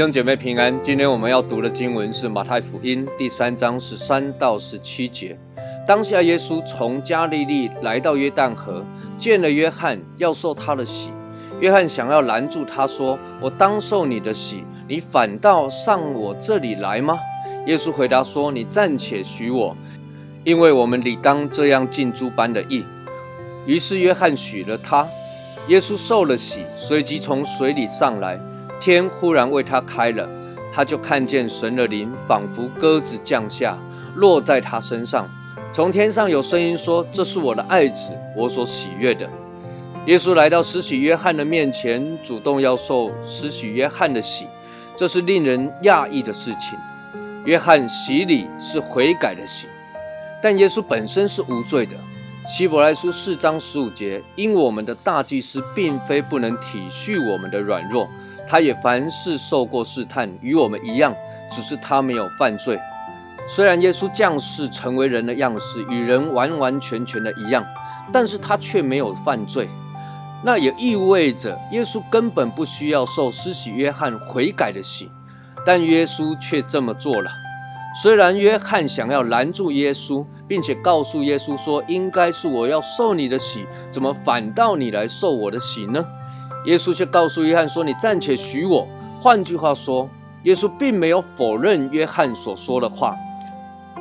弟兄姐妹平安，今天我们要读的经文是马太福音第三章十三到十七节。当下耶稣从加利利来到约旦河，见了约翰，要受他的洗。约翰想要拦住他，说：“我当受你的洗，你反倒上我这里来吗？”耶稣回答说：“你暂且许我，因为我们理当这样尽诸般的义。”于是约翰许了他。耶稣受了洗，随即从水里上来。天忽然为他开了，他就看见神的灵仿佛鸽子降下，落在他身上。从天上有声音说：“这是我的爱子，我所喜悦的。”耶稣来到施洗约翰的面前，主动要受施洗约翰的洗，这是令人讶异的事情。约翰洗礼是悔改的洗，但耶稣本身是无罪的。希伯来书四章十五节，因我们的大祭司并非不能体恤我们的软弱，他也凡事受过试探，与我们一样，只是他没有犯罪。虽然耶稣降世成为人的样式，与人完完全全的一样，但是他却没有犯罪。那也意味着耶稣根本不需要受施洗约翰悔改的洗，但耶稣却这么做了。虽然约翰想要拦住耶稣，并且告诉耶稣说：“应该是我要受你的洗，怎么反倒你来受我的洗呢？”耶稣却告诉约翰说：“你暂且许我。”换句话说，耶稣并没有否认约翰所说的话。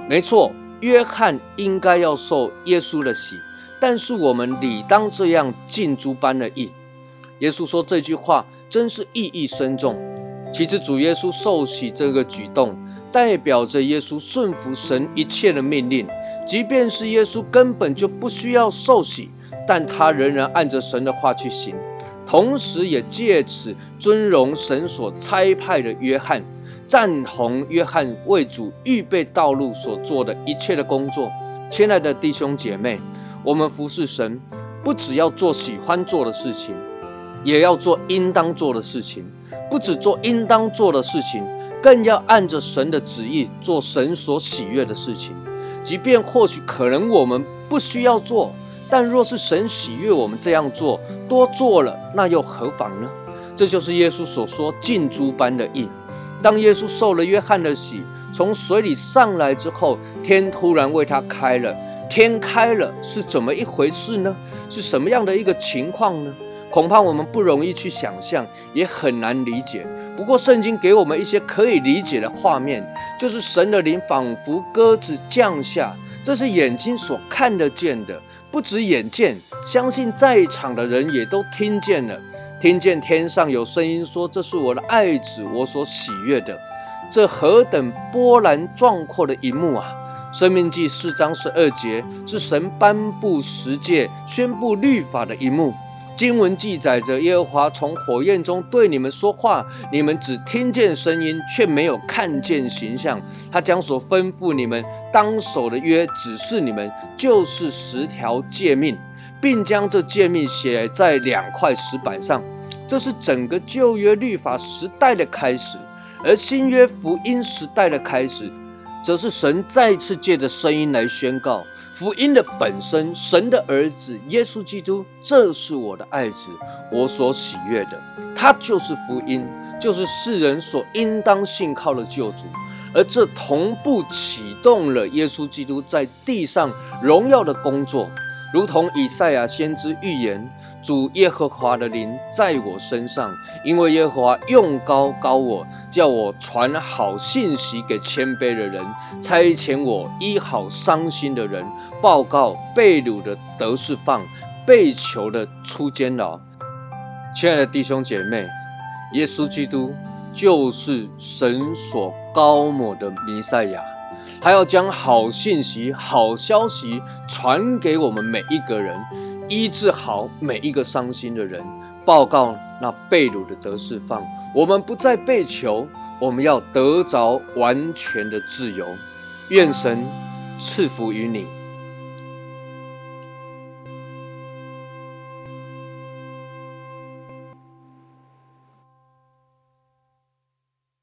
没错，约翰应该要受耶稣的洗，但是我们理当这样尽诸般的义。耶稣说这句话真是意义深重。其实主耶稣受洗这个举动。代表着耶稣顺服神一切的命令，即便是耶稣根本就不需要受洗，但他仍然按着神的话去行，同时也借此尊荣神所差派的约翰，赞同约翰为主预备道路所做的一切的工作。亲爱的弟兄姐妹，我们服侍神，不只要做喜欢做的事情，也要做应当做的事情，不只做应当做的事情。更要按着神的旨意做神所喜悦的事情，即便或许可能我们不需要做，但若是神喜悦我们这样做，多做了，那又何妨呢？这就是耶稣所说尽诸般的义。当耶稣受了约翰的洗，从水里上来之后，天突然为他开了。天开了是怎么一回事呢？是什么样的一个情况呢？恐怕我们不容易去想象，也很难理解。不过，圣经给我们一些可以理解的画面，就是神的灵仿佛鸽子降下，这是眼睛所看得见的，不止眼见，相信在场的人也都听见了，听见天上有声音说：“这是我的爱子，我所喜悦的。”这何等波澜壮阔的一幕啊！生命记四章十二节是神颁布十诫、宣布律法的一幕。经文记载着耶和华从火焰中对你们说话，你们只听见声音，却没有看见形象。他将所吩咐你们当守的约指示你们，就是十条诫命，并将这诫命写在两块石板上。这是整个旧约律法时代的开始，而新约福音时代的开始，则是神再次借着声音来宣告。福音的本身，神的儿子耶稣基督，这是我的爱子，我所喜悦的。他就是福音，就是世人所应当信靠的救主。而这同步启动了耶稣基督在地上荣耀的工作。如同以赛亚先知预言，主耶和华的灵在我身上，因为耶和华用高高我，叫我传好信息给谦卑的人，差遣我医好伤心的人，报告被掳的得释放，被囚的出监牢。亲爱的弟兄姐妹，耶稣基督就是神所高抹的弥赛亚。还要将好信息、好消息传给我们每一个人，医治好每一个伤心的人，报告那被掳的得释放。我们不再被囚，我们要得着完全的自由。愿神赐福于你。